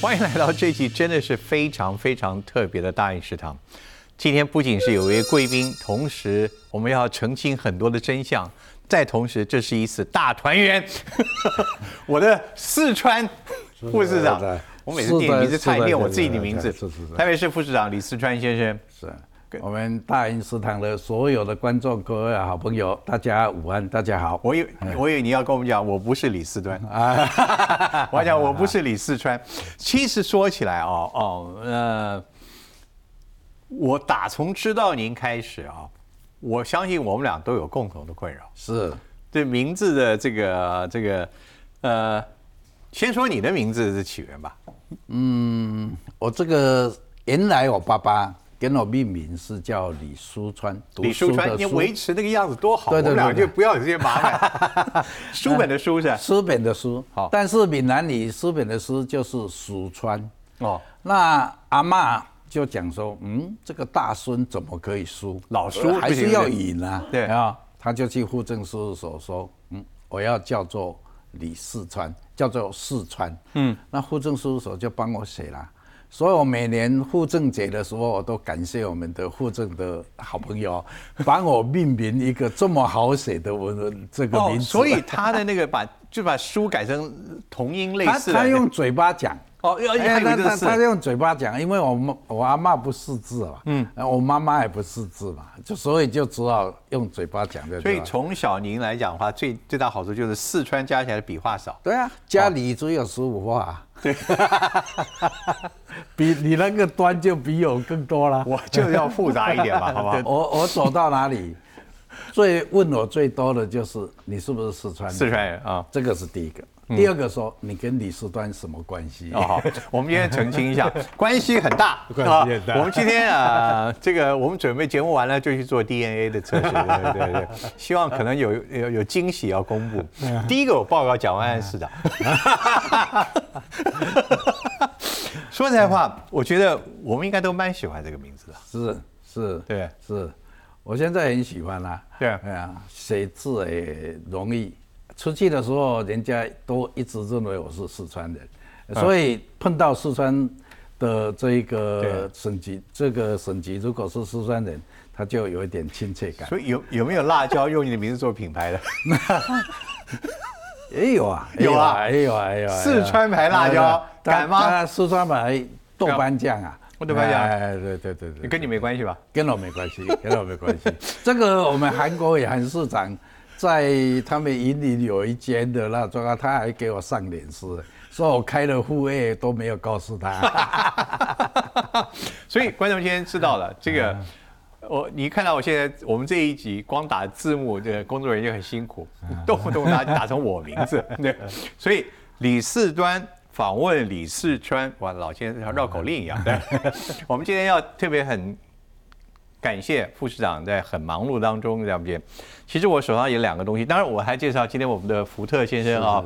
欢迎来到这期真的是非常非常特别的大运食堂。今天不仅是有一位贵宾，同时我们要澄清很多的真相，再同时这是一次大团圆。我的四川副市长，我每次念名字差点念我自己的名字。台北市副市长李四川先生。是。我们大英食堂的所有的观众、各位好朋友，大家午安，大家好。我以我以为你要跟我们讲，我不是李四端啊，我讲我不是李四川。其实说起来哦哦呃，我打从知道您开始啊，我相信我们俩都有共同的困扰，是对名字的这个这个呃，先说你的名字的起源吧。嗯，我这个原来我爸爸。给我命名是叫李书川，李书川，你维持那个样子多好，我们俩就不要有这些麻烦。书本的书是 书本的书，好，但是闽南语书本的书就是蜀川哦。那阿妈就讲说，嗯，这个大孙怎么可以输？老叔还是要赢啊？对啊，他就去户政事务所说，嗯，我要叫做李四川，叫做四川。嗯，那户政事务所就帮我写了。所以我每年护政节的时候，我都感谢我们的护政的好朋友，帮我命名一个这么好写的文这个名字。所以他的那个把就把书改成同音类似。他他用嘴巴讲。哦，要他他他用嘴巴讲，因为我妈我阿妈不识字嘛，嗯，我妈妈也不识字嘛，就所以就只好用嘴巴讲的。所以从小您来讲的话，最最大好处就是四川加起来的笔画少。对啊，家里只有十五画。对，比你那个端就比我更多了。我就要复杂一点嘛，好不好？我我走到哪里，最问我最多的就是你是不是四川人？四川人啊，这个是第一个。第二个说，你跟李世端什么关系？哦，好，我们今天澄清一下，关系很大，关系很大。我们今天啊，这个我们准备节目完了就去做 DNA 的测试，对对对，希望可能有有有惊喜要公布。第一个我报告蒋万安市长。说实在话，我觉得我们应该都蛮喜欢这个名字的。是是，对是，我现在很喜欢啦。对啊，写字也容易。出去的时候，人家都一直认为我是四川人，所以碰到四川的这一个省级，这个省级如果是四川人，他就有一点亲切感。所以有有没有辣椒用你的名字做品牌的？也有啊，有啊，也有啊，有啊。四川牌辣椒敢吗？四川牌豆瓣酱啊，豆瓣酱，哎，对对对对，跟你没关系吧？跟我没关系，跟我没关系。这个我们韩国也很市长。在他们营里有一间的那种啊，他还给我上脸书，说我开了户外都没有告诉他。所以观众今天知道了这个，我你看到我现在我们这一集光打字幕，这个工作人员很辛苦，动不动打打成我名字。对，所以李四端访问李四川，哇，老先生像绕口令一样。对，我们今天要特别很。感谢副市长在很忙碌当中，了解。其实我手上有两个东西，当然我还介绍今天我们的福特先生啊。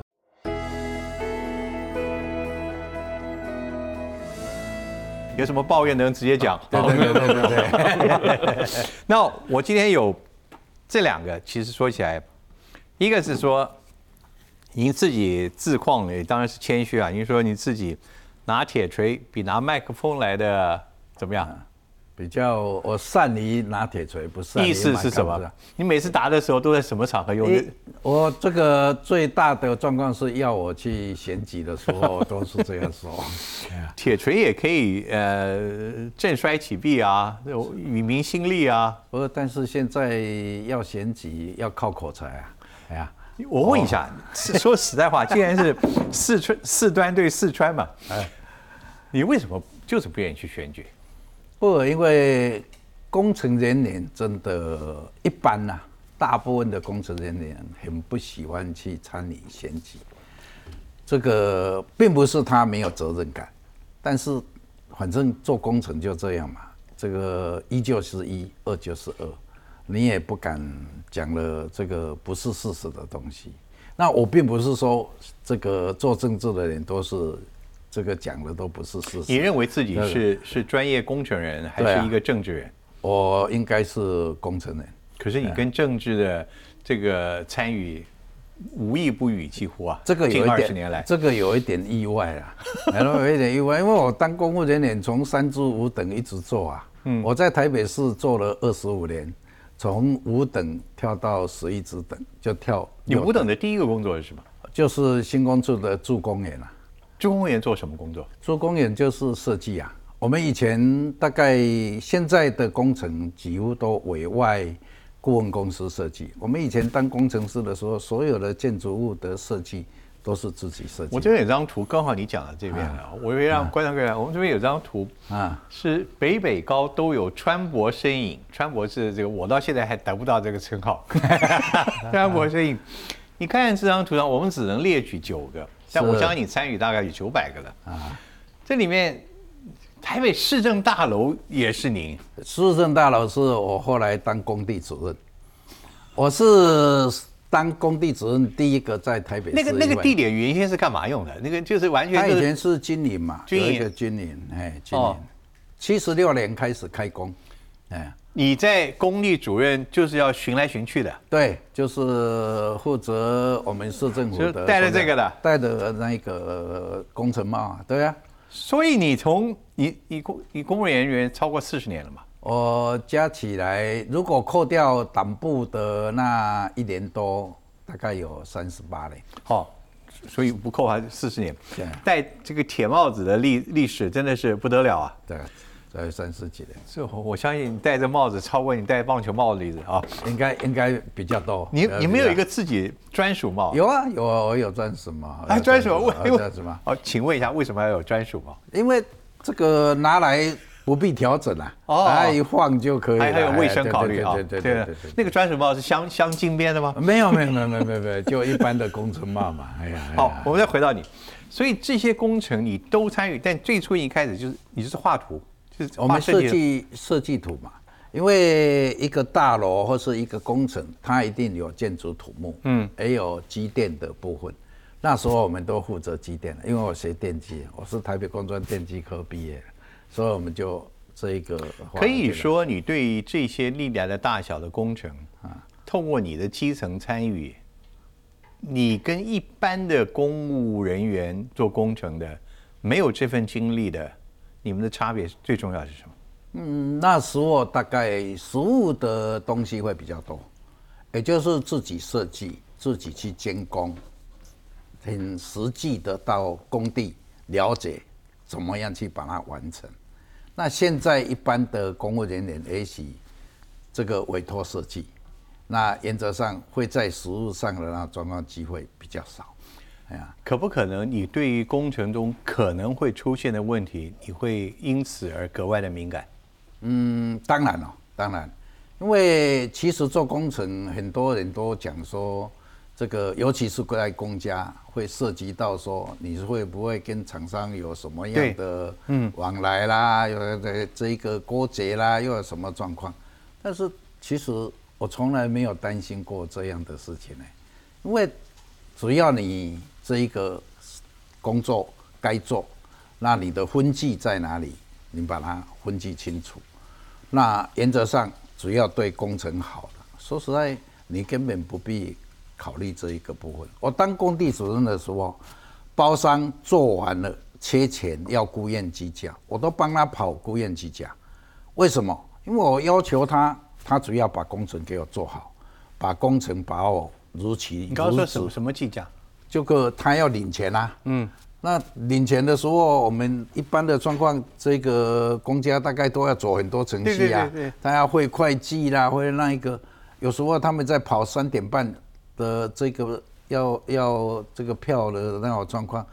有什么抱怨能直接讲？对对对对对。那我今天有这两个，其实说起来，一个是说您自己自况，当然是谦虚啊。您说你自己拿铁锤比拿麦克风来的怎么样？比较我善于拿铁锤，不善于意思是什么？你每次答的时候都在什么场合用？我这个最大的状况是要我去选举的时候，都是这样说。铁锤也可以呃振衰起弊啊，与民心力啊。不过，但是现在要选举要靠口才啊。哎呀，我问一下，说实在话，既然是四川四端对四川嘛，哎，你为什么就是不愿意去选举？不，因为工程人员真的一般呐，大部分的工程人员很不喜欢去参与选举。这个并不是他没有责任感，但是反正做工程就这样嘛。这个一就是一，二就是二，你也不敢讲了这个不是事实的东西。那我并不是说这个做政治的人都是。这个讲的都不是事实。你认为自己是是专业工程人，还是一个政治人？我应该是工程人。可是你跟政治的这个参与无一不语，几乎啊，这个有近一点，这个有一点意外啦，然后有一点意外，因为我当公务人员从三至五等一直做啊，嗯，我在台北市做了二十五年，从五等跳到十一职等，就跳你五等的第一个工作是什么？就是新工处的助工员啊。助工员做什么工作？做公园就是设计啊。我们以前大概现在的工程几乎都委外顾问公司设计。我们以前当工程师的时候，所有的建筑物的设计都是自己设计。我这边有张图，刚好你讲的这边啊，我会让观众看。我们这边有张图啊，是北北高都有川博身影。川博是这个，我到现在还得不到这个称号。川博身影，你看这张图上，我们只能列举九个，但我相信你参与大概有九百个了啊。这里面。台北市政大楼也是您？市政大楼是我后来当工地主任，我是当工地主任第一个在台北。那个那个地点原先是干嘛用的？那个就是完全。他以前是军营嘛，军营军营，哎，军营。七十六年开始开工，哎，你在公立主任就是要巡来巡去的。对，就是负责我们市政府的，带着这个的，戴着那个工程帽，对啊。所以你从你你公你公务人员超过四十年了嘛？我加起来，如果扣掉党部的那一年多，大概有三十八年。好，所以不扣还是四十年。对，戴这个铁帽子的历历史真的是不得了啊！对。在三十几年，这我相信你戴着帽子超过你戴棒球帽的例子啊，应该应该比较多。你你没有一个自己专属帽？有啊有啊，我有专属帽。啊，专属为专属帽？哦，请问一下，为什么要有专属帽？因为这个拿来不必调整啊，哦，一晃就可以。还还有卫生考虑啊？对对对对对。那个专属帽是镶镶金边的吗？没有没有没有没有没有，就一般的工程帽嘛。哎呀，好，我们再回到你，所以这些工程你都参与，但最初一开始就是你就是画图。我们设计设计图嘛，因为一个大楼或是一个工程，它一定有建筑土木，嗯，也有机电的部分。那时候我们都负责机电因为我学电机，我是台北工专电机科毕业的，所以我们就这一个。可以说，你对于这些力量的大小的工程啊，透过你的基层参与，你跟一般的公务人员做工程的，没有这份经历的。你们的差别最重要是什么？嗯，那时候大概实物的东西会比较多，也就是自己设计、自己去监工，很实际的到工地了解怎么样去把它完成。那现在一般的公务人员也许这个委托设计，那原则上会在实物上的那状况机会比较少。哎呀，可不可能你对于工程中可能会出现的问题，你会因此而格外的敏感？嗯，当然了，当然，因为其实做工程，很多人都讲说，这个尤其是在公家，会涉及到说，你是会不会跟厂商有什么样的嗯往来啦，有这这一个勾结啦，又有什么状况？但是其实我从来没有担心过这样的事情呢，因为只要你。这一个工作该做，那你的分际在哪里？你把它分际清楚。那原则上，只要对工程好的，说实在，你根本不必考虑这一个部分。我当工地主任的时候，包商做完了缺钱要雇验机价，我都帮他跑雇验机价。为什么？因为我要求他，他只要把工程给我做好，把工程把我如期。你刚刚说什么什么计价？就个他要领钱啦，嗯，那领钱的时候，我们一般的状况，这个公家大概都要走很多程序啊，他要会会计啦，会那一个，有时候他们在跑三点半的这个要要这个票的那种状况，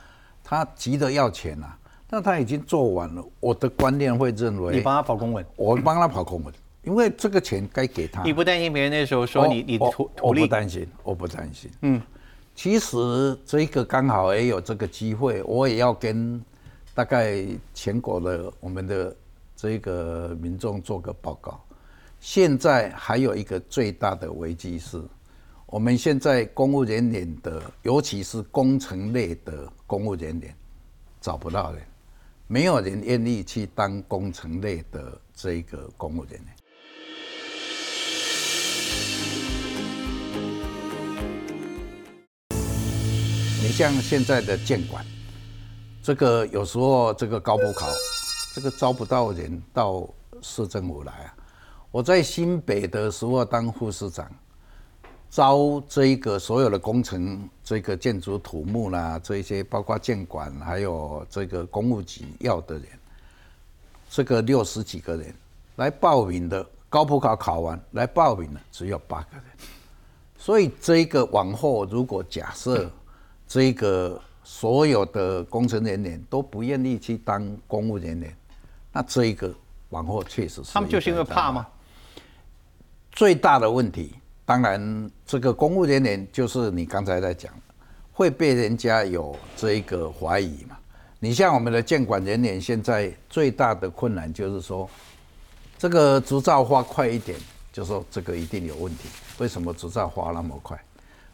他急着要钱啊，那他已经做完了，我的观念会认为你帮他跑公文，我帮他跑公文，因为这个钱该给他。你不担心别人那时候说你你土土力？我不担心，我不担心，嗯。其实这个刚好也有这个机会，我也要跟大概全国的我们的这个民众做个报告。现在还有一个最大的危机是，我们现在公务人员的，尤其是工程类的公务人员找不到人，没有人愿意去当工程类的这个公务人员。像现在的建管，这个有时候这个高普考，这个招不到人到市政府来啊。我在新北的时候当副市长，招这一个所有的工程，这个建筑土木啦，这一些包括建管，还有这个公务局要的人，这个六十几个人来报名的，高普考考完来报名的只有八个人。所以这个往后，如果假设这一个所有的工程人员都不愿意去当公务人员，那这一个往后确实是他们就是因为怕吗？最大的问题，当然这个公务人员就是你刚才在讲，会被人家有这一个怀疑嘛。你像我们的监管人员，现在最大的困难就是说，这个执照花快一点，就说这个一定有问题。为什么执照花那么快？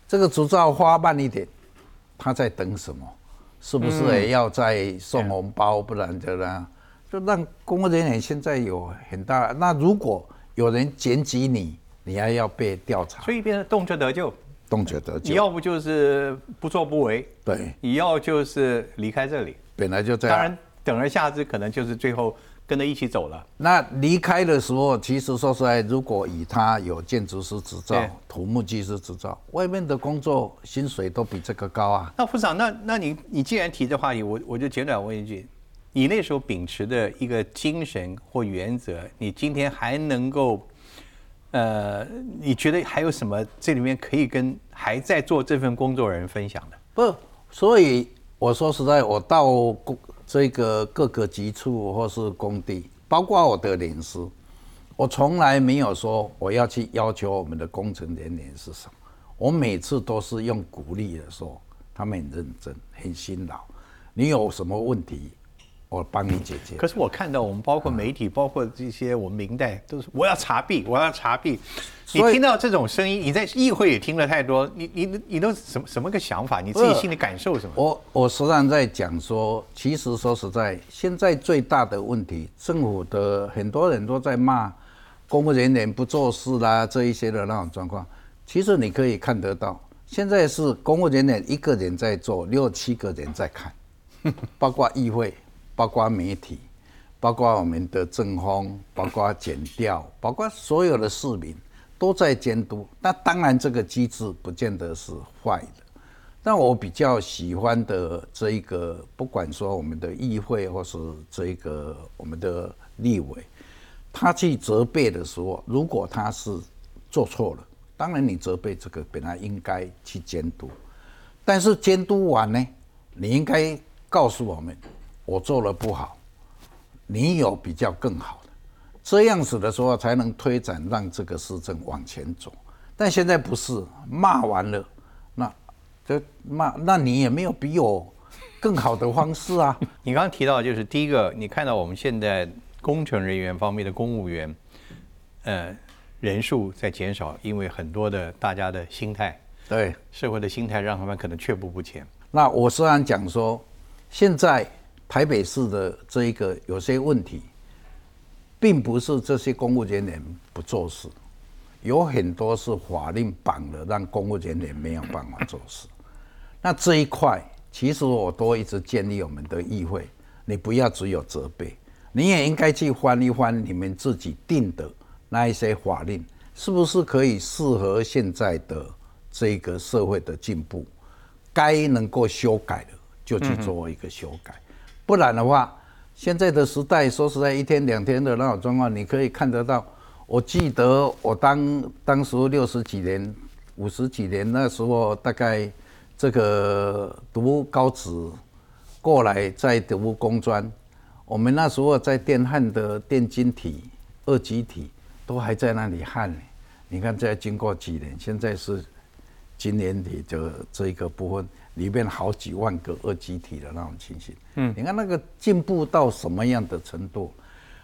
这个执照花慢一点，他在等什么？是不是也要再送红包？不然的呢就让公务人员现在有很大。那如果有人检举你，你还要被调查，所以变成动辄得救，动辄得救。你要不就是不作不为，对；你要就是离开这里，本来就这样。当然，等而下之，可能就是最后跟着一起走了。那离开的时候，其实说实在，如果以他有建筑师执照、土木技师执照，外面的工作薪水都比这个高啊。那副长，那那你你既然提这话题，我我就简短问一句。你那时候秉持的一个精神或原则，你今天还能够，呃，你觉得还有什么这里面可以跟还在做这份工作人分享的？不，所以我说实在，我到工这个各个局处或是工地，包括我的领事，我从来没有说我要去要求我们的工程人员是什么，我每次都是用鼓励的说，他们很认真，很辛劳，你有什么问题？我帮你解决。可是我看到我们包括媒体，包括这些我们明代都是我要查弊，我要查弊。你听到这种声音，你在议会也听了太多，你你你都什么什么个想法？你自己心里感受什么？我我实际上在讲说，其实说实在，现在最大的问题，政府的很多人都在骂公务人员不做事啦，这一些的那种状况。其实你可以看得到，现在是公务人员一个人在做，六七个人在看，包括议会。包括媒体，包括我们的政风，包括检调，包括所有的市民都在监督。那当然，这个机制不见得是坏的。但我比较喜欢的这一个，不管说我们的议会或是这一个我们的立委，他去责备的时候，如果他是做错了，当然你责备这个本来应该去监督，但是监督完呢，你应该告诉我们。我做了不好，你有比较更好的，这样子的时候才能推展，让这个市政往前走。但现在不是骂完了，那这骂，那你也没有比我更好的方式啊。你刚刚提到就是第一个，你看到我们现在工程人员方面的公务员，呃，人数在减少，因为很多的大家的心态，对社会的心态，让他们可能却步不前。那我虽然讲说，现在。台北市的这一个有些问题，并不是这些公务人员不做事，有很多是法令绑了，让公务人员没有办法做事。那这一块，其实我都一直建议我们的议会，你不要只有责备，你也应该去翻一翻你们自己定的那一些法令，是不是可以适合现在的这个社会的进步？该能够修改的，就去做一个修改。不然的话，现在的时代，说实在，一天两天的那种状况，你可以看得到。我记得我当当时六十几年、五十几年那时候，大概这个读高职过来再读工专，我们那时候在电焊的电晶体、二极体都还在那里焊呢。你看，再经过几年，现在是今年底就这一个部分。里面好几万个二极体的那种情形，嗯，你看那个进步到什么样的程度？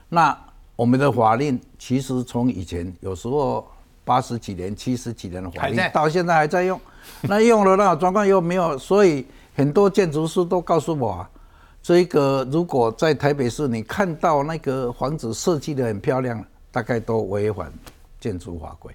那我们的法令其实从以前有时候八十几年、七十几年的法令，到现在还在用。那用了那种状况又没有，所以很多建筑师都告诉我，啊，这个如果在台北市你看到那个房子设计的很漂亮，大概都违反建筑法规，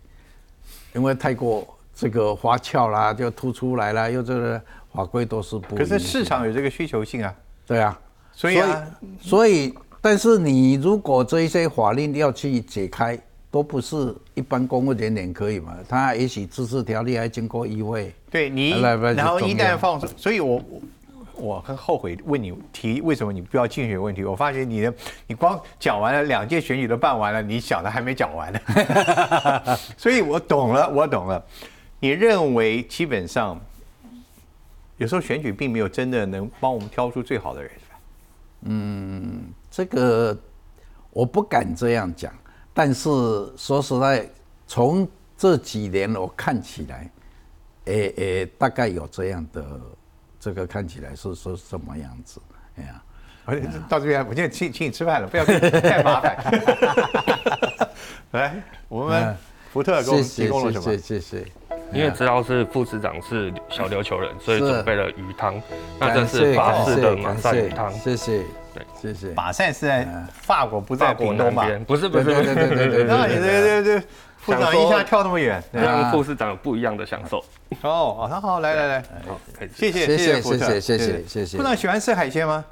因为太过这个花俏啦，就凸出来啦，又这个。法规都是不。可是市场有这个需求性啊。对啊，所以啊，所以但是你如果这一些法令要去解开，都不是一般公务人员可以嘛？他也许自治条例还经过议会。对你，然后一旦放，所以我我很后悔问你提为什么你不要竞选问题。我发现你的你光讲完了两届选举都办完了，你想的还没讲完呢。所以我懂了，我懂了。你认为基本上有时候选举并没有真的能帮我们挑出最好的人，嗯，这个我不敢这样讲。但是说实在，从这几年我看起来，诶诶，大概有这样的，这个看起来是说什么样子？哎呀，到这边，我现在请请你吃饭了，不要太麻烦。来，我们福特给我们提供了什么？谢谢谢谢。因为知道是副市长是小琉球人，所以准备了鱼汤。那这是法式的马赛鱼汤。谢谢。对谢谢。马赛是在法国，不在广东吧？不是不是，对对对对对。那你对对对，副市长一下跳那么远，让副市长有不一样的享受。哦，好，好，来来来，好，谢谢谢谢谢谢谢谢谢谢。副市长喜欢吃海鲜吗？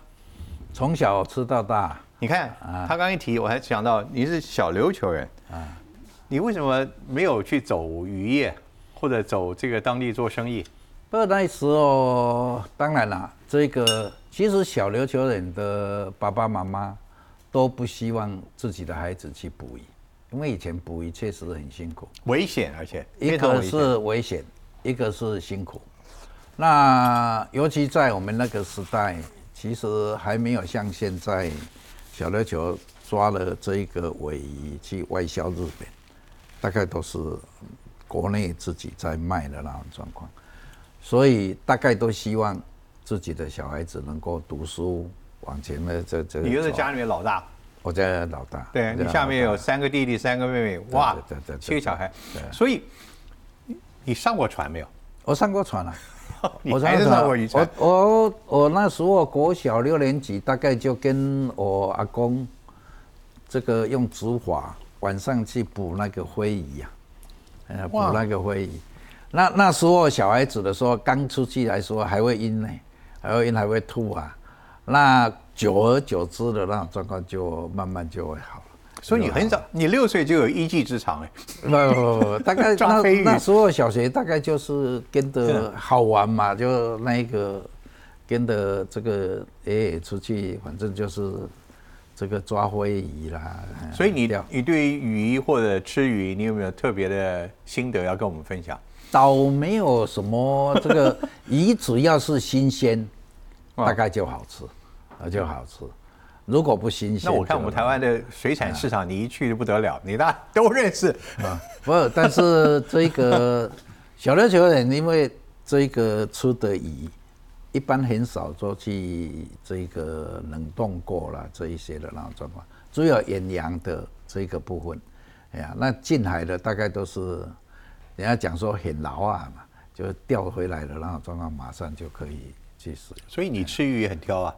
从小吃到大。你看，他刚一提，我还想到你是小琉球人啊，你为什么没有去走渔业，或者走这个当地做生意？不过那时候，当然了，这个。其实小琉球人的爸爸妈妈都不希望自己的孩子去捕鱼，因为以前捕鱼确实很辛苦，危险，而且一个是危险，一个是辛苦。那尤其在我们那个时代，其实还没有像现在小琉球抓了这一个尾鱼去外销日本，大概都是国内自己在卖的那种状况，所以大概都希望。自己的小孩子能够读书往前的这这，你又是家里面老大，我家老大，对你下面有三个弟弟三个妹妹，哇，对对，七个小孩，所以你上过船没有？我上过船了，我还是上过渔船。我我我那时候国小六年级，大概就跟我阿公这个用竹筏晚上去捕那个灰鱼呀，呃，补那个会议。那那时候小孩子的时候刚出去来说还会晕呢。还会晕还会吐啊，那久而久之的那种状况就慢慢就会好了。所以你很早，你六岁就有一技之长哎。不不不，大概 那那时候小学大概就是跟着好玩嘛，就那一个跟着这个哎出去，反正就是这个抓灰鱼啦。所以你你对于鱼或者吃鱼，你有没有特别的心得要跟我们分享？倒没有什么这个鱼，只要是新鲜。大概就好吃，啊就好吃。如果不新鲜，那我看我们台湾的水产市场，你一去就不得了，你大家都认识啊。不是，但是这个小琉球人，因为这个吃的鱼，一般很少说去这个冷冻过了这一些的那种状况，主要远洋的这个部分。哎呀，那近海的大概都是人家讲说很牢啊嘛，就钓回来的那种状况，马上就可以。所以你吃鱼也很挑啊？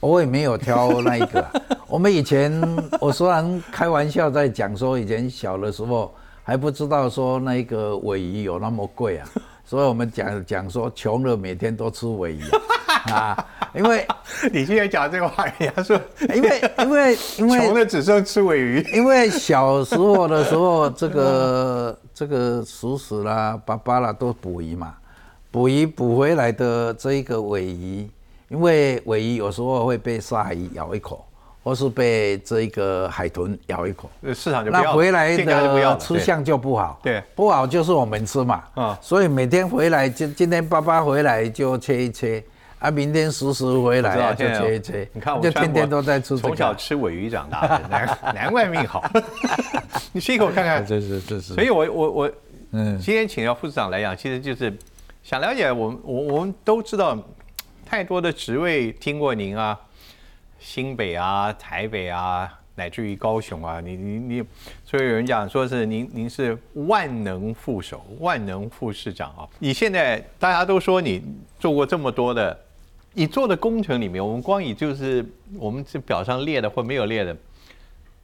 我也没有挑那一个。我们以前，我虽然开玩笑在讲说，以前小的时候还不知道说那个尾鱼有那么贵啊，所以我们讲讲说，穷了每天都吃尾鱼 啊。因为 你现在讲这个话，人家说，因为因为因为穷的只剩吃尾鱼。因为小时候的时候，这个这个叔叔啦、爸爸啦都捕鱼嘛。捕鱼捕回来的这一个尾鱼，因为尾鱼有时候会被鲨鱼咬一口，或是被这一个海豚咬一口，市场就那回来的吃相就不好。对，不好就是我们吃嘛。啊，所以每天回来就今天爸爸回来就切一切，啊，明天叔叔回来就切一切。你看我就天天都在吃，从小吃尾鱼长大的，难 难怪命好。你吃一口看看。这是这是。所以我我我，嗯，今天请到副市长来讲，其实就是。想了解我们，我我们都知道太多的职位，听过您啊，新北啊、台北啊，乃至于高雄啊，你你你，所以有人讲说是您您是万能副手、万能副市长啊。你现在大家都说你做过这么多的，你做的工程里面，我们光以就是我们这表上列的或没有列的，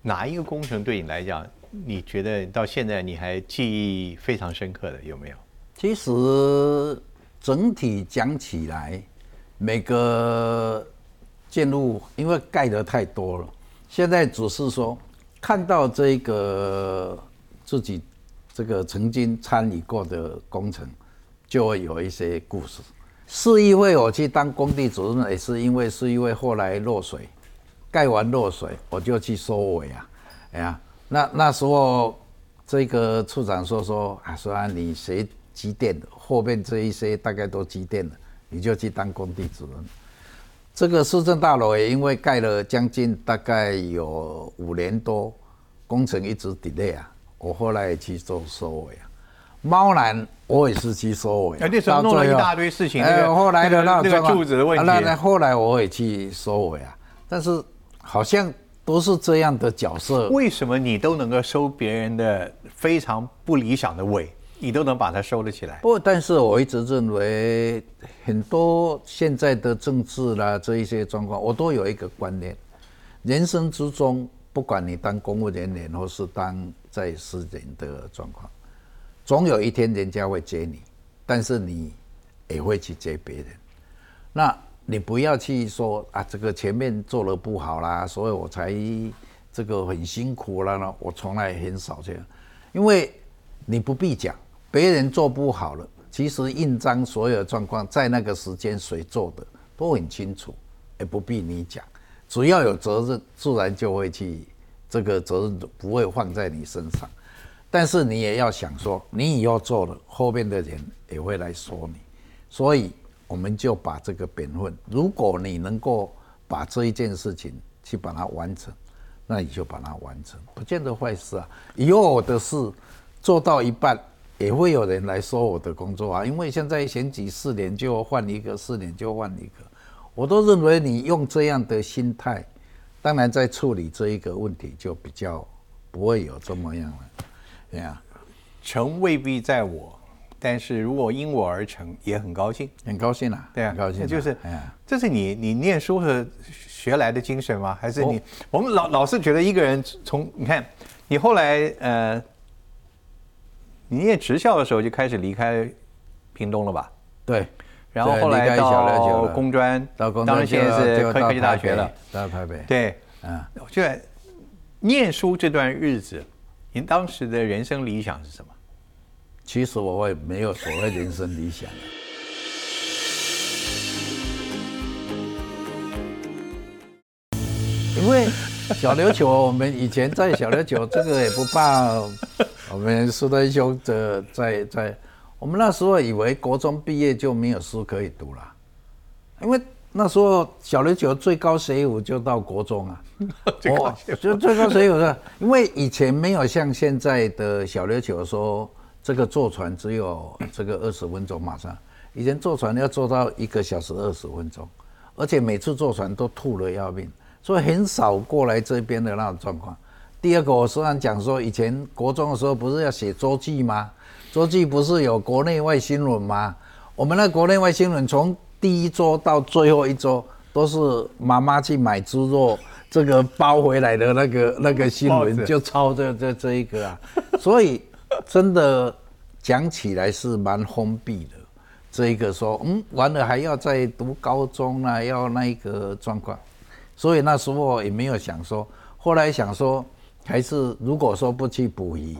哪一个工程对你来讲，你觉得到现在你还记忆非常深刻的有没有？其实整体讲起来，每个建筑因为盖的太多了，现在只是说看到这个自己这个曾经参与过的工程，就会有一些故事。市议会我去当工地主任，也是因为市议会后来落水，盖完落水，我就去收尾啊。哎呀，那那时候这个处长说说啊，说啊你学机电的，后面这一些大概都机电的，你就去当工地主任。这个市政大楼也因为盖了将近大概有五年多，工程一直 delay 啊，我后来也去做收尾啊。猫男我也是去收尾，那时候弄了一大堆事情，哎，后来的那个柱子的问题，那那后来我也去收尾啊，但是好像都是这样的角色。为什么你都能够收别人的非常不理想的尾，你都能把它收得起来？不，但是我一直认为很多现在的政治啦这一些状况，我都有一个观念：人生之中，不管你当公务人员或是当在私人的状况。总有一天人家会接你，但是你也会去接别人。那你不要去说啊，这个前面做的不好啦，所以我才这个很辛苦了呢。我从来很少这样，因为你不必讲，别人做不好了，其实印章所有状况在那个时间谁做的都很清楚，也不必你讲。只要有责任，自然就会去这个责任不会放在你身上。但是你也要想说，你以后做了，后面的人也会来说你，所以我们就把这个本分，如果你能够把这一件事情去把它完成，那你就把它完成，不见得坏事啊。以后的事做到一半，也会有人来说我的工作啊，因为现在选举四年就换一个，四年就换一个，我都认为你用这样的心态，当然在处理这一个问题就比较不会有这么样了。对呀，成未必在我，但是如果因我而成，也很高兴，很高兴啊，对啊，高兴，就是，这是你你念书和学来的精神吗？还是你我们老老是觉得一个人从你看，你后来呃，你念职校的时候就开始离开屏东了吧？对，然后后来到工专，到工专，当然现在是科技大学了，到台北，对，嗯，就念书这段日子。您当时的人生理想是什么？其实我也没有所谓人生理想。因为小琉球，我们以前在小琉球，这个也不怕。我们苏德兄的在在，我们那时候以为国中毕业就没有书可以读了，因为。那时候小琉球最高水府就到国中啊，哦，就最高水府的，因为以前没有像现在的小琉球说这个坐船只有这个二十分钟马上，以前坐船要坐到一个小时二十分钟，而且每次坐船都吐了要命，所以很少过来这边的那种状况。第二个，我虽然讲说以前国中的时候不是要写周记吗？周记不是有国内外新闻吗？我们那国内外新闻从第一周到最后一周都是妈妈去买猪肉，这个包回来的那个那个新闻就抄这这这一个啊，所以真的讲起来是蛮封闭的。这一个说，嗯，完了还要再读高中啊，要那一个状况，所以那时候也没有想说，后来想说，还是如果说不去捕鱼，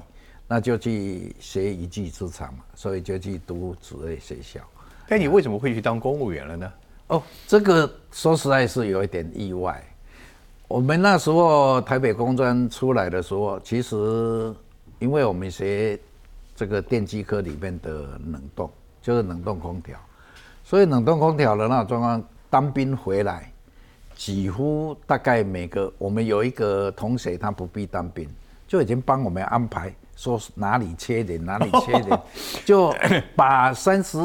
那就去学一技之长嘛，所以就去读职业学校。但你为什么会去当公务员了呢？哦，这个说实在是有一点意外。我们那时候台北工专出来的时候，其实因为我们学这个电机科里面的冷冻，就是冷冻空调，所以冷冻空调的那种状况，当兵回来，几乎大概每个我们有一个同学，他不必当兵，就已经帮我们安排说哪里缺人哪里缺人，就把三十。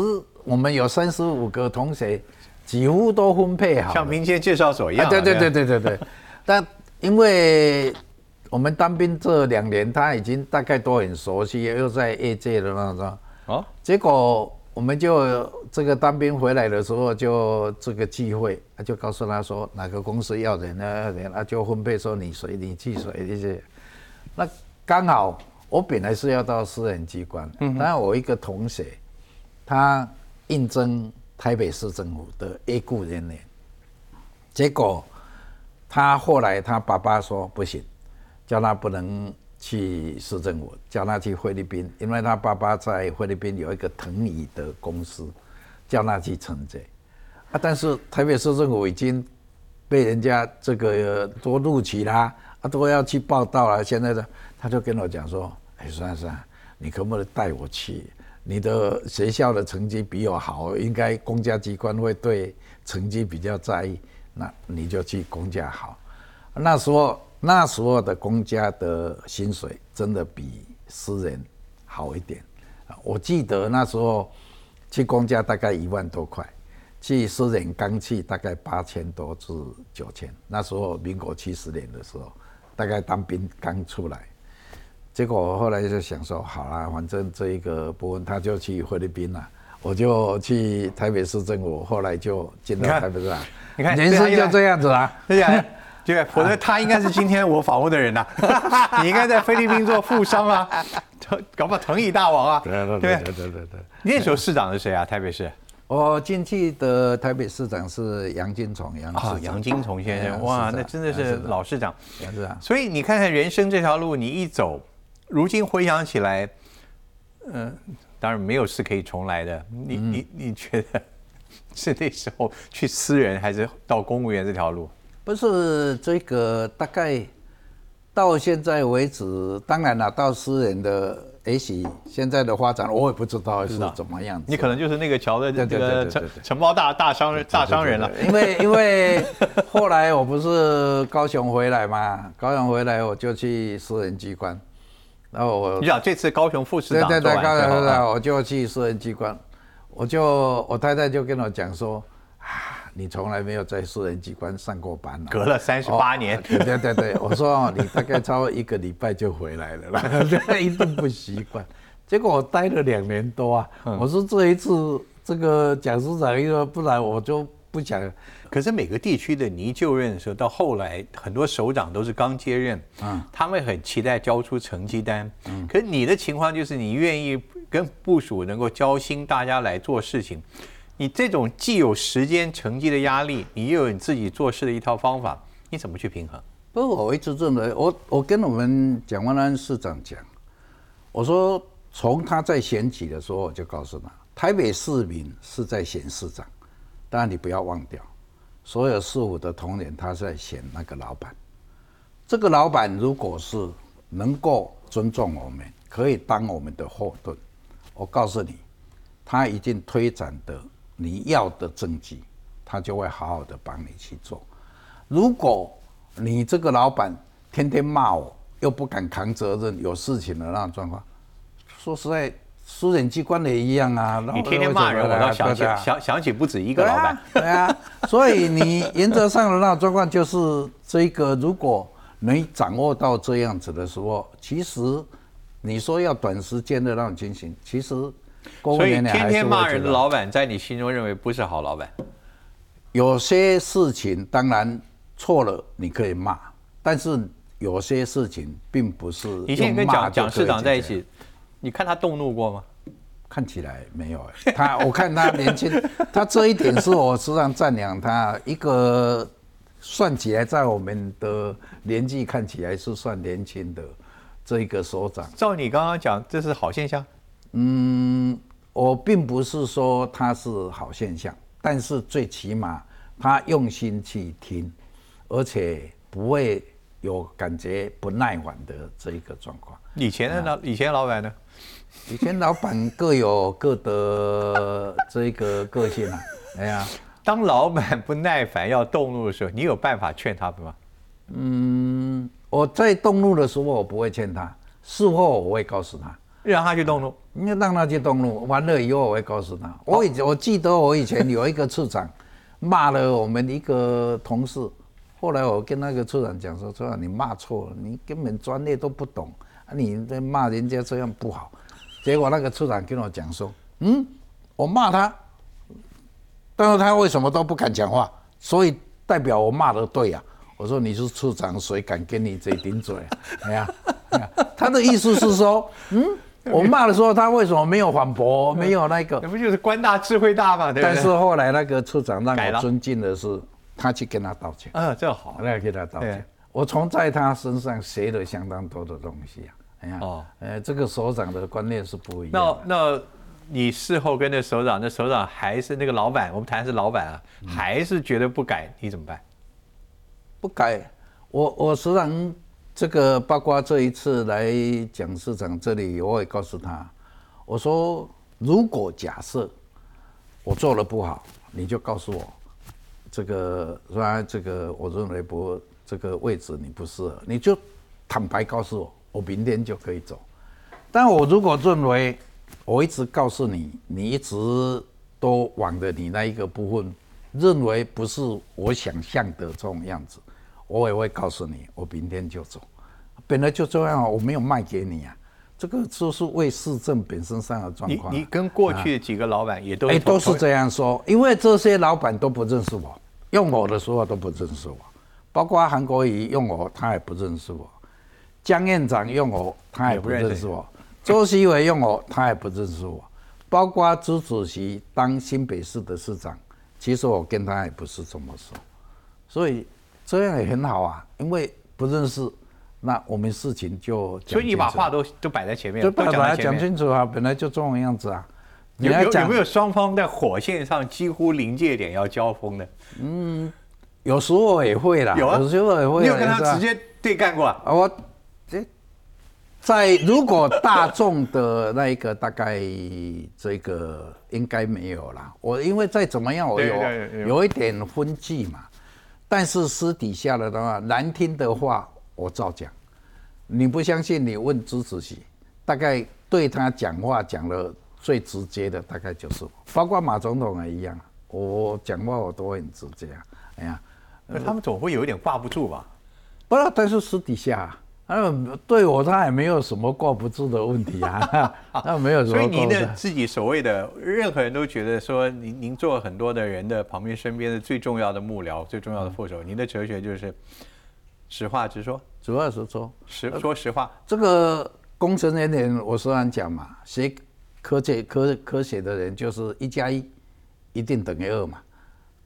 我们有三十五个同学，几乎都分配好，像民间介绍所一样。对对对对对对。但因为我们当兵这两年，他已经大概都很熟悉，又在业界的那种。哦。结果我们就这个当兵回来的时候，就这个聚会，他就告诉他说哪个公司要人呢？人啊就分配说你谁你去谁这些。那刚好我本来是要到私人机关，嗯，但我一个同学，他。应征台北市政府的 A 雇人员，结果他后来他爸爸说不行，叫他不能去市政府，叫他去菲律宾，因为他爸爸在菲律宾有一个藤椅的公司，叫他去承接。啊，但是台北市政府已经被人家这个都录取啦，啊，都要去报道了。现在呢，他就跟我讲说：“哎，算算，你可不可以带我去？你的学校的成绩比我好，应该公家机关会对成绩比较在意。那你就去公家好。那时候那时候的公家的薪水真的比私人好一点。我记得那时候去公家大概一万多块。”去私人刚去大概八千多至九千，那时候民国七十年的时候，大概当兵刚出来，结果我后来就想说，好啦，反正这一个部分他就去菲律宾了，我就去台北市政府，后来就进到台北市啊。你看人生就这样子啦，对啊，对，否则他应该是今天我访问的人呐，你应该在菲律宾做富商啊，搞不好藤椅大王啊，对对对对对对。那时候市长是谁啊？台北市？我进去的台北市长是杨金崇，杨啊杨金崇先生，哇，那真的是老市长，杨市长。所以你看看人生这条路，你一走，如今回想起来，嗯，当然没有事可以重来的。你你你觉得是那时候去私人还是到公务员这条路？不是这个，大概到现在为止，当然了，到私人的。也许现在的发展我也不知道是怎么样子。你可能就是那个桥的这个承承包大大商人大商人了。因为因为后来我不是高雄回来嘛，高雄回来我就去私人机关，然后我你想这次高雄副市长对对对，高雄市长我就去私人机关，我就我太太就跟我讲说。你从来没有在私人机关上过班隔了三十八年。对对对对，我说你大概超过一个礼拜就回来了啦，一定不习惯。结果我待了两年多啊，我说这一次这个蒋市长因为不然我就不想。可是每个地区的你就任的时候，到后来很多首长都是刚接任，嗯，他们很期待交出成绩单，嗯，可是你的情况就是你愿意跟部署能够交心，大家来做事情。你这种既有时间成绩的压力，你又有你自己做事的一套方法，你怎么去平衡？不是，我一直认为，我我跟我们蒋万安市长讲，我说从他在选举的时候，我就告诉他，台北市民是在选市长，但你不要忘掉，所有市府的同仁他在选那个老板，这个老板如果是能够尊重我们，可以当我们的后盾，我告诉你，他已经推展的。你要的政绩，他就会好好的帮你去做。如果你这个老板天天骂我，又不敢扛责任，有事情的那种状况，说实在，私人机关也一样啊。你天天骂人，我倒想起想想起不止一个老板。对啊，所以你原则上的那种状况就是这个，如果能掌握到这样子的时候，其实你说要短时间的那种情形，其实。所以天天骂人的老板，在你心中认为不是好老板。有些事情当然错了，你可以骂，但是有些事情并不是。你现在跟蒋蒋市长在一起，你看他动怒过吗？看起来没有。他我看他年轻，他这一点是我时常赞扬他。一个算起来，在我们的年纪看起来是算年轻的这一个所长。照你刚刚讲，这是好现象。嗯，我并不是说他是好现象，但是最起码他用心去听，而且不会有感觉不耐烦的这一个状况。以前的老以前老板呢？以前老板各有各的这个个性啊。哎呀，当老板不耐烦要动怒的时候，你有办法劝他吗？嗯，我在动怒的时候，我不会劝他，事后我会告诉他。让他去动怒，你让他去动怒，完了以后我会告诉他。我以我记得我以前有一个处长骂了我们一个同事，后来我跟那个处长讲说：“处长你骂错了，你根本专业都不懂，你在骂人家这样不好。”结果那个处长跟我讲说：“嗯，我骂他，但是他为什么都不敢讲话？所以代表我骂的对呀。”我说：“你是处长，谁敢跟你这顶嘴？”哎呀，他的意思是说：“嗯。” 我骂的时候，他为什么没有反驳？没有那个？那不就是官大智慧大嘛？对不对？但是后来那个处长让我尊敬的是，他去跟他道歉。嗯，这好，那给他道歉。我从在他身上学了相当多的东西啊。哎呀，哦，呃，这个首长的观念是不一样。那那，你事后跟那首长，那首长还是那个老板，我们谈的是老板啊，还是觉得不改，你怎么办？不改，我我时常这个包括这一次来蒋市长这里，我也告诉他，我说如果假设我做的不好，你就告诉我，这个说这个我认为不。这个位置你不适合，你就坦白告诉我，我明天就可以走。但我如果认为我一直告诉你，你一直都往着你那一个部分，认为不是我想象的这种样子，我也会告诉你，我明天就走。本来就这样，我没有卖给你啊。这个就是为市政本身上的状况。你你跟过去的几个老板也都哎都是这样说，因为这些老板都不认识我，用我的时候都不认识我。包括韩国瑜用我，他也不认识我；江院长用我，他也不认识我；周锡伟用我，他也不认识我。包括朱主席当新北市的市长，其实我跟他也不是这么熟，所以这样也很好啊。因为不认识，那我们事情就所以你把话都都摆在前面，就把它讲清楚啊，本来就这种样子啊。有有有没有双方在火线上几乎临界点要交锋的？嗯。有时候也会啦，有时候也会。你有跟他直接对干过啊？我这在如果大众的那一个大概这个应该没有啦。我因为再怎么样，我有有一点分际嘛。但是私底下的话，难听的话我照讲。你不相信？你问朱主席，大概对他讲话讲的最直接的，大概就是我。包括马总统也一样，我讲话我都很直接啊。哎呀。那他们总会有一点挂不住吧？不，但是私底下，嗯，对我他也没有什么挂不住的问题啊，那没有什么。所以您的自己所谓的，任何人都觉得说，您您做很多的人的旁边身边的最重要的幕僚、最重要的副手，您的哲学就是实话直说，实话实说，实说实话。这个工程人员，我虽然讲嘛，学科学科科学的人就是一加一一定等于二嘛。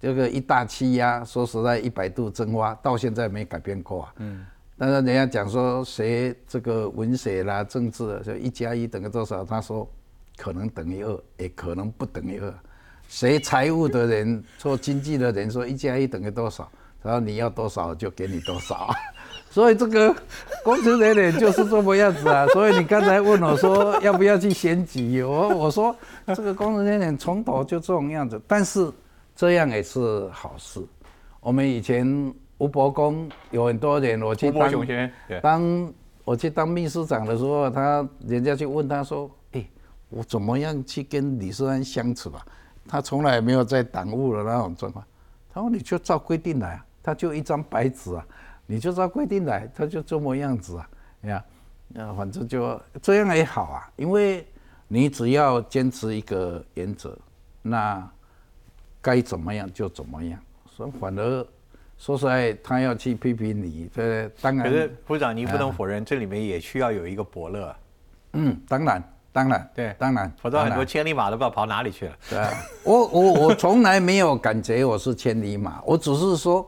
这个一大气压，说实在，一百度蒸发到现在没改变过啊。嗯。但是人家讲说，谁这个文学啦、政治，就一加一等于多少？他说可能等于二，也可能不等于二。谁财务的人、做经济的人说一加一等于多少？然后你要多少就给你多少。所以这个工程人员就是这么样子啊。所以你刚才问我说要不要去选举，我我说这个工程人员从头就这种样子，但是。这样也是好事。我们以前吴伯公有很多人，我去当当我去当秘书长的时候，他人家就问他说：“哎，我怎么样去跟李世安相处啊？”他从来没有在党务的那种状况。他说：“你就照规定来啊，他就一张白纸啊，你就照规定来，他就这么样子啊，呀，那反正就这样也好啊，因为你只要坚持一个原则，那。”该怎么样就怎么样，所以反而说实在，他要去批评你，这当然。可是部长，您不能否认，这里面也需要有一个伯乐。嗯，当然，当然，对，当然，否则很多千里马都不知道跑哪里去了。对，我我我从来没有感觉我是千里马，我只是说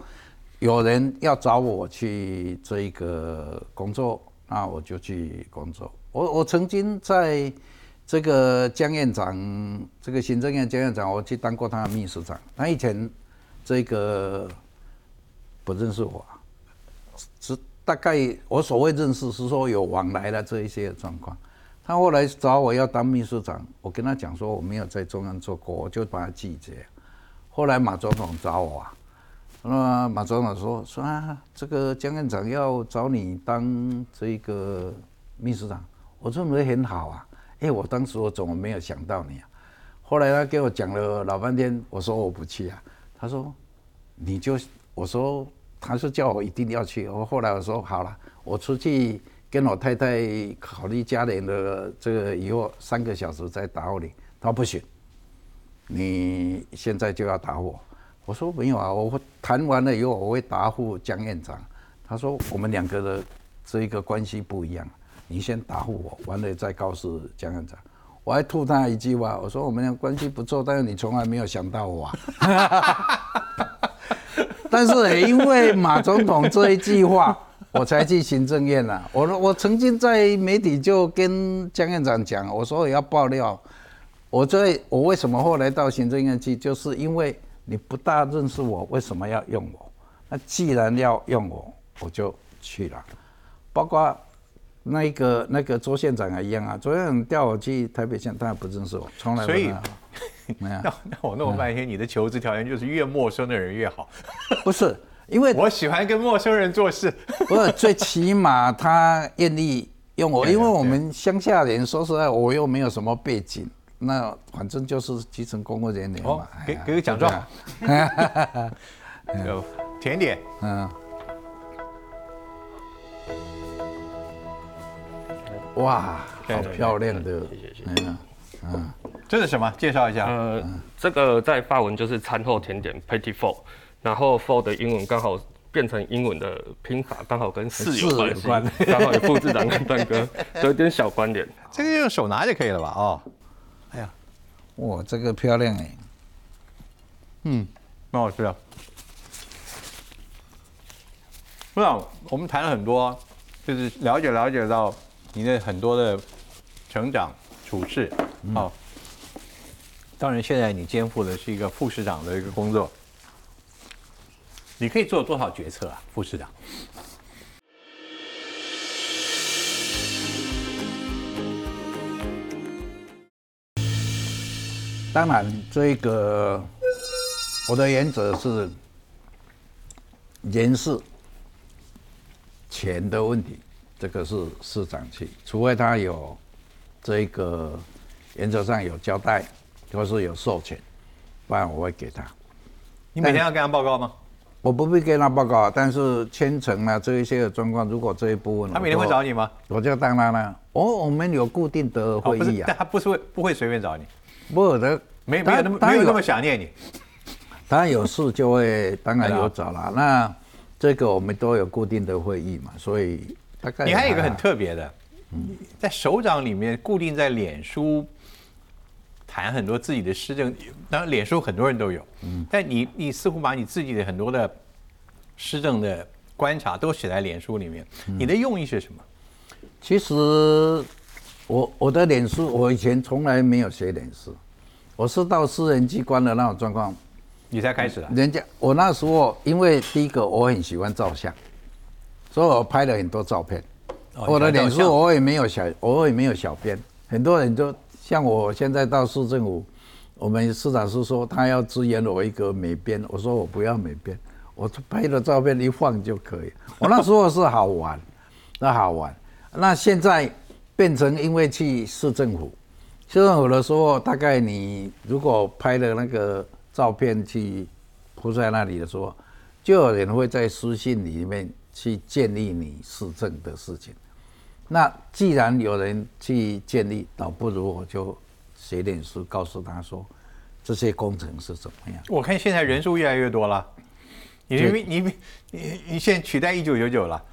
有人要找我去这个工作，那我就去工作。我我曾经在。这个江院长，这个行政院江院长，我去当过他的秘书长。他以前这个不认识我，是大概我所谓认识是说有往来的这一些状况。他后来找我要当秘书长，我跟他讲说我没有在中央做过，我就把他拒绝。后来马总统找我啊，那马总统说说啊，这个江院长要找你当这个秘书长，我认为很好啊。哎，我当时我怎么没有想到你啊？后来他给我讲了老半天，我说我不去啊。他说你就我说他说叫我一定要去。我后来我说好了，我出去跟我太太考虑家人的这个以后三个小时再打我你。他说不行，你现在就要打我。我说没有啊，我谈完了以后我会答复江院长。他说我们两个的这一个关系不一样。你先答复我，完了再告诉江院长。我还吐他一句话，我说我们俩关系不错，但是你从来没有想到我。啊但是因为马总统这一句话，我才去行政院了。我我曾经在媒体就跟江院长讲，我说我要爆料。我在我为什么后来到行政院去，就是因为你不大认识我，为什么要用我？那既然要用我，我就去了。包括那个那个周县长也一样啊，周县长调我去台北县，他也不认识我，从来。所以，那那我弄半天，你的求职条件就是越陌生的人越好。不是，因为 我喜欢跟陌生人做事。不是，最起码他愿意用我，因为我们乡下人，说实在，我又没有什么背景。那反正就是基层公务人员嘛，给给个奖状，有甜点，嗯，哇，好漂亮的，谢谢谢谢，嗯，这是什么？介绍一下。呃，这个在法文就是餐后甜点 petit four，然后 four 的英文刚好变成英文的拼法，刚好跟四有关系，刚好有副市长跟段哥有点小关联。这个用手拿就可以了吧？哦。哎呀哇，这个漂亮哎！嗯，蛮好吃的。不然我们谈了很多，就是了解了解到你的很多的成长处事。好，当然现在你肩负的是一个副市长的一个工作，你可以做多少决策啊，副市长？当然，这个我的原则是人事、钱的问题，这个是市长去，除非他有这个原则上有交代，或是有授权，不然我会给他。你每天要跟他报告吗？我不必跟他报告，但是签成啊这一些的状况，如果这一部分，他每天会找你吗？我就当然了。哦，我们有固定的会议啊，但他不是会不会随便找你。不的，没没有那么没有那么想念你。他有事就会当然有找了。那这个我们都有固定的会议嘛，所以大概你还有一个很特别的，嗯在手掌里面固定在脸书谈很多自己的施政，当然脸书很多人都有，嗯，但你你似乎把你自己的很多的施政的观察都写在脸书里面，你的用意是什么？其实。我我的脸书，我以前从来没有写脸书，我是到私人机关的那种状况，你才开始的。人家我那时候，因为第一个我很喜欢照相，所以我拍了很多照片。我的脸书我也没有小，我也没有小编。很多人都像我现在到市政府，我们市长是说他要支援我一个美编，我说我不要美编，我拍的照片一放就可以。我那时候是好玩，那好玩。那现在。变成因为去市政府，市政府的时候，大概你如果拍的那个照片去铺在那里的时候，就有人会在私信里面去建议你市政的事情。那既然有人去建立，倒不如我就写点书告诉他说，这些工程是怎么样。我看现在人数越来越多了，你你你你你现在取代一九九九了。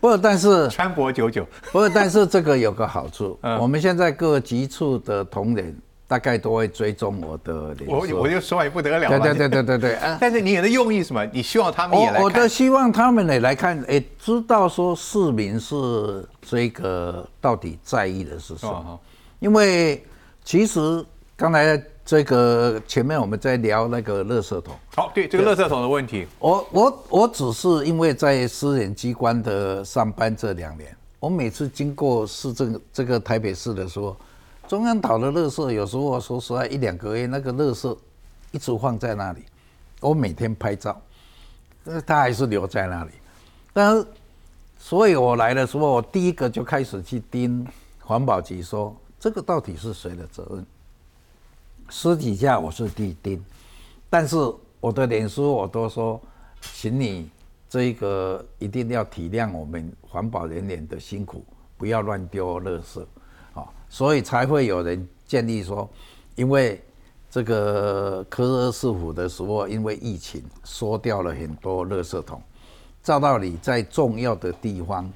不，但是川博九九，不，但是这个有个好处，我们现在各局处的同仁大概都会追踪我的脸我我就说也不得了。对对对对对对。但是你的用意什么？你希望他们也来看？我的希望他们也来看，哎，知道说市民是这个到底在意的是什么？因为其实刚才。这个前面我们在聊那个垃圾桶。好，对这个垃圾桶的问题，我我我只是因为在私人机关的上班这两年，我每次经过市政这个台北市的时候，中央岛的垃圾有时候说实话一两个月那个垃圾一直放在那里，我每天拍照，但是它还是留在那里。但是，所以我来的时候，我第一个就开始去盯环保局，说这个到底是谁的责任？私底下我是第一盯，但是我的脸书我都说，请你这个一定要体谅我们环保人员的辛苦，不要乱丢垃圾，所以才会有人建议说，因为这个科热市府的时候，因为疫情缩掉了很多垃圾桶。照道理，在重要的地方，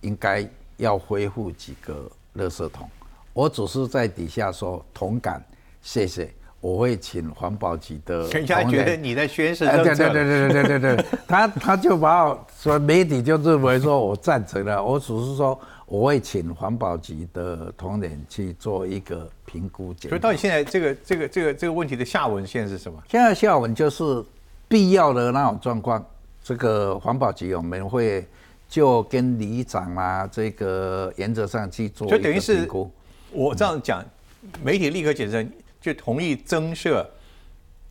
应该要恢复几个垃圾桶。我只是在底下说同感，谢谢，我会请环保局的。人家觉得你在宣誓。对对对对对对对，他他就把说媒体就认为说我赞成了，我只是说。我会请环保局的同仁去做一个评估检。所以到底现在这个这个这个这个问题的下文现在是什么？现在下文就是必要的那种状况，这个环保局我们会就跟里长啊，这个原则上去做一个评估。我这样讲，媒体立刻解释，就同意增设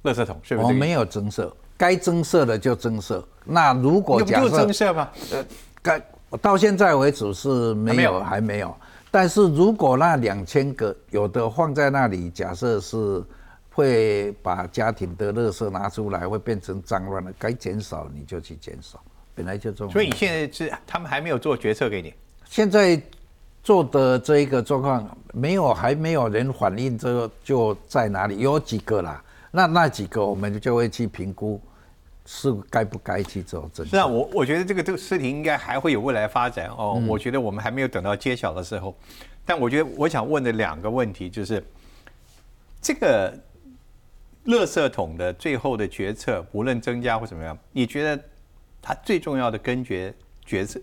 垃圾桶，是不是？我没有增设，该增设的就增设。那如果假设增设吗？呃，该到现在为止是没有，还没有。但是如果那两千个有的放在那里，假设是会把家庭的垃圾拿出来，会变成脏乱的，该减少你就去减少，本来就这么。所以你现在是他们还没有做决策给你？现在。做的这一个状况没有，还没有人反映，这个就在哪里？有几个啦？那那几个我们就会去评估，是该不该去做。是啊，我我觉得这个这个事情应该还会有未来发展哦。我觉得我们还没有等到揭晓的时候，但我觉得我想问的两个问题就是，这个垃圾桶的最后的决策，无论增加或怎么样，你觉得它最重要的根决决策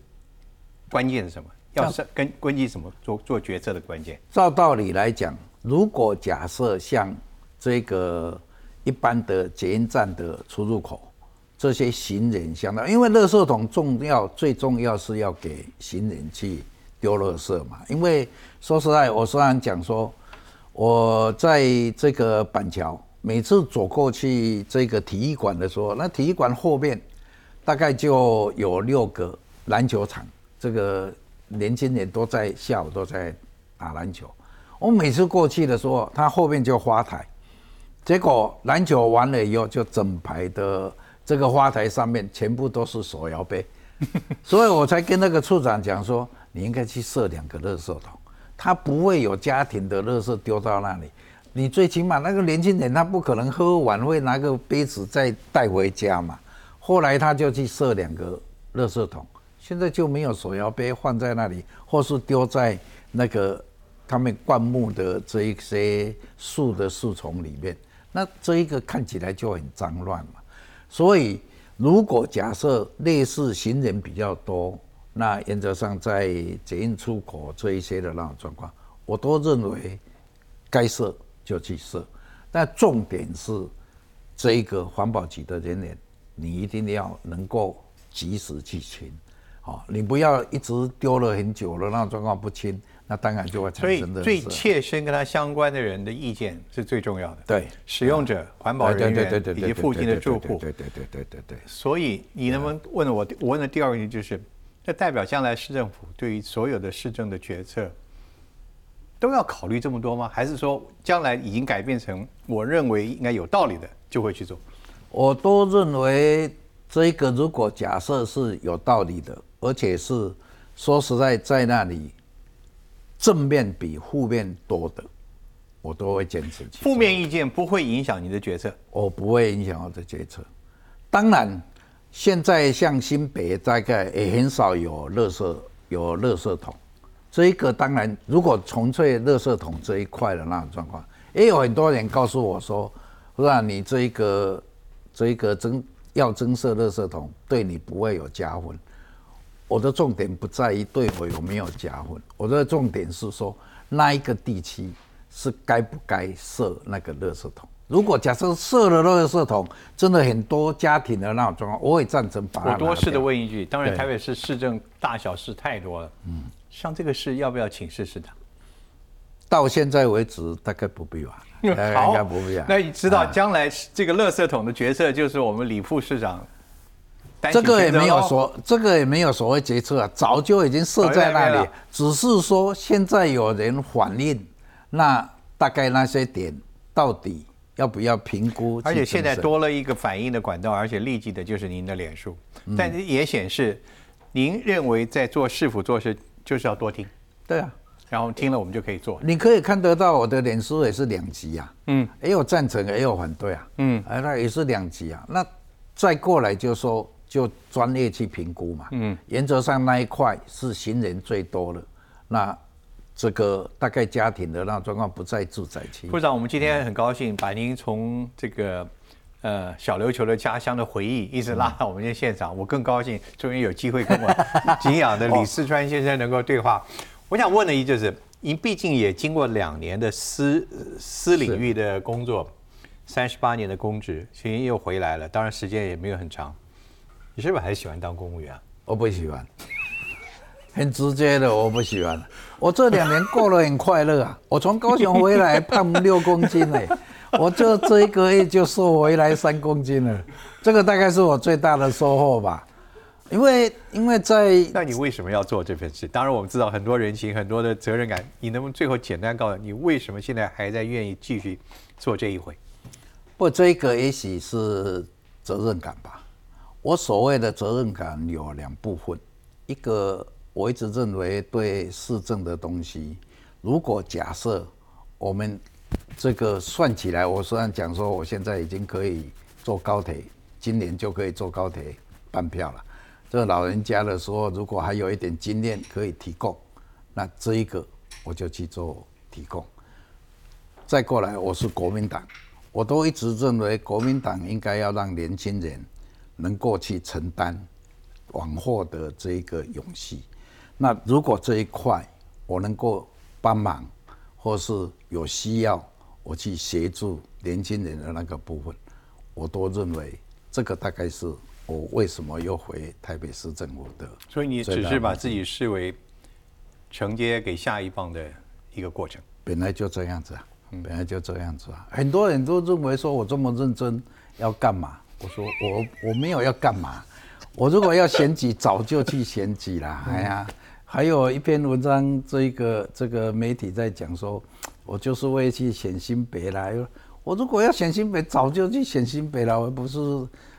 关键是什么？要是跟根据什么做做决策的关键？照道理来讲，如果假设像这个一般的捷运站的出入口，这些行人相当，因为垃圾桶重要，最重要是要给行人去丢垃圾嘛。因为说实在，我虽然讲说，我在这个板桥，每次走过去这个体育馆的时候，那体育馆后面大概就有六个篮球场，这个。年轻人都在下午都在打篮球，我每次过去的时候，他后面就花台，结果篮球完了以后，就整排的这个花台上面全部都是手摇杯，所以我才跟那个处长讲说，你应该去设两个垃圾桶，他不会有家庭的垃圾丢到那里，你最起码那个年轻人他不可能喝完会拿个杯子再带回家嘛，后来他就去设两个垃圾桶。现在就没有手摇杯放在那里，或是丢在那个他们灌木的这一些树的树丛里面，那这一个看起来就很脏乱嘛。所以，如果假设类似行人比较多，那原则上在捷运出口这一些的那种状况，我都认为该设就去设。但重点是这一个环保局的人员，你一定要能够及时去清。哦，你不要一直丢了很久了，那种状况不清，那当然就会产生的。所以最切身跟他相关的人的意见是最重要的。对，使用者、环保人员以及附近的住户。对对对对对对。所以你能不能问我？我问的第二个问题就是：这代表将来市政府对于所有的市政的决策都要考虑这么多吗？还是说将来已经改变成我认为应该有道理的就会去做？我都认为这个如果假设是有道理的。而且是说实在，在那里正面比负面多的，我都会坚持。负面意见不会影响你的决策，我不会影响我的决策。当然，现在像新北大概也很少有垃圾有垃圾桶，这一个当然，如果纯粹垃圾桶这一块的那种状况，也有很多人告诉我说，让你这一个这一个增要增设垃圾桶，对你不会有加分。我的重点不在于对我有没有加分，我的重点是说那一个地区是该不该设那个垃圾桶。如果假设设了垃圾桶，真的很多家庭的那种状况，我也赞成把它。我多事的问一句，当然台北市市政大小事太多了，嗯，像这个事要不要请示市长？到现在为止大概不必吧，应该不必啊。那你知道将来这个垃圾桶的角色就是我们李副市长。这个也没有说，这个也没有所谓决策啊，早就已经设在那里，只是说现在有人反映，那大概那些点到底要不要评估？而且现在多了一个反应的管道，而且立即的就是您的脸书，但是也显示，您认为在做市府做事就是要多听，对啊，然后听了我们就可以做。你可以看得到我的脸书也是两级啊，嗯，也有赞成也有反对啊，嗯，哎，那也是两级啊，那再过来就说。就专业去评估嘛。嗯，原则上那一块是行人最多的，那这个大概家庭的那状况不在住宅区。部长，我们今天很高兴把您从这个呃小琉球的家乡的回忆一直拉到我们今天现场，我更高兴终于有机会跟我敬仰的李四川先生能够对话。我想问的一就是，您毕竟也经过两年的私私领域的工作。三十八年的公职，现在又回来了，当然时间也没有很长。你是不是还喜欢当公务员？我不喜欢，很直接的，我不喜欢。我这两年过得很快乐啊！我从高雄回来胖六公斤嘞，我就这一个月就瘦回来三公斤了，这个大概是我最大的收获吧。因为因为在那你为什么要做这份事？当然我们知道很多人情，很多的责任感。你能不能最后简单告诉你，为什么现在还在愿意继续做这一回？不，这个也许是责任感吧。我所谓的责任感有两部分，一个我一直认为对市政的东西，如果假设我们这个算起来，我虽然讲说我现在已经可以坐高铁，今年就可以坐高铁办票了。这老人家的说，如果还有一点经验可以提供，那这一个我就去做提供。再过来，我是国民党。我都一直认为，国民党应该要让年轻人能够去承担往后的这一个勇气。那如果这一块我能够帮忙，或是有需要我去协助年轻人的那个部分，我都认为这个大概是我为什么又回台北市政府的。所以你只是把自己视为承接给下一棒的一个过程。本来就这样子啊。本来就这样子啊，很多人都认为说我这么认真要干嘛？我说我我没有要干嘛，我如果要选举，早就去选举了。哎呀，还有一篇文章，这个这个媒体在讲说，我就是为去选新北啦。我如果要选新北，早就去选新北了，我不是。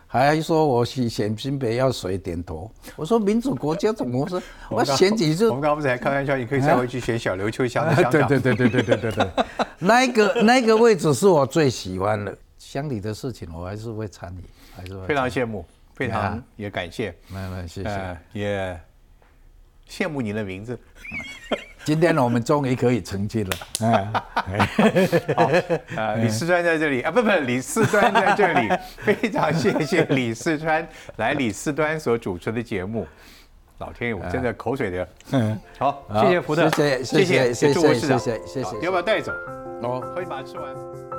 还说我去选新北要谁点头？我说民主国家怎么回事？我选举就？我们刚不是还开玩笑，你可以再回去选小刘秋香的乡长。对对对对对对对对，那个那个位置是我最喜欢的。乡里的事情我还是会参与，还是。非常羡慕，非常也感谢，慢慢谢谢，也羡慕你的名字。今天呢我们终于可以成亲了。好，呃，李四川在这里啊，不不，李四端在这里，非常谢谢李四川来李四端所主持的节目。老天爷，我真的口水流。嗯，好，谢谢福特，谢谢谢谢谢谢谢谢谢谢，要不要带走？哦，可以把它吃完。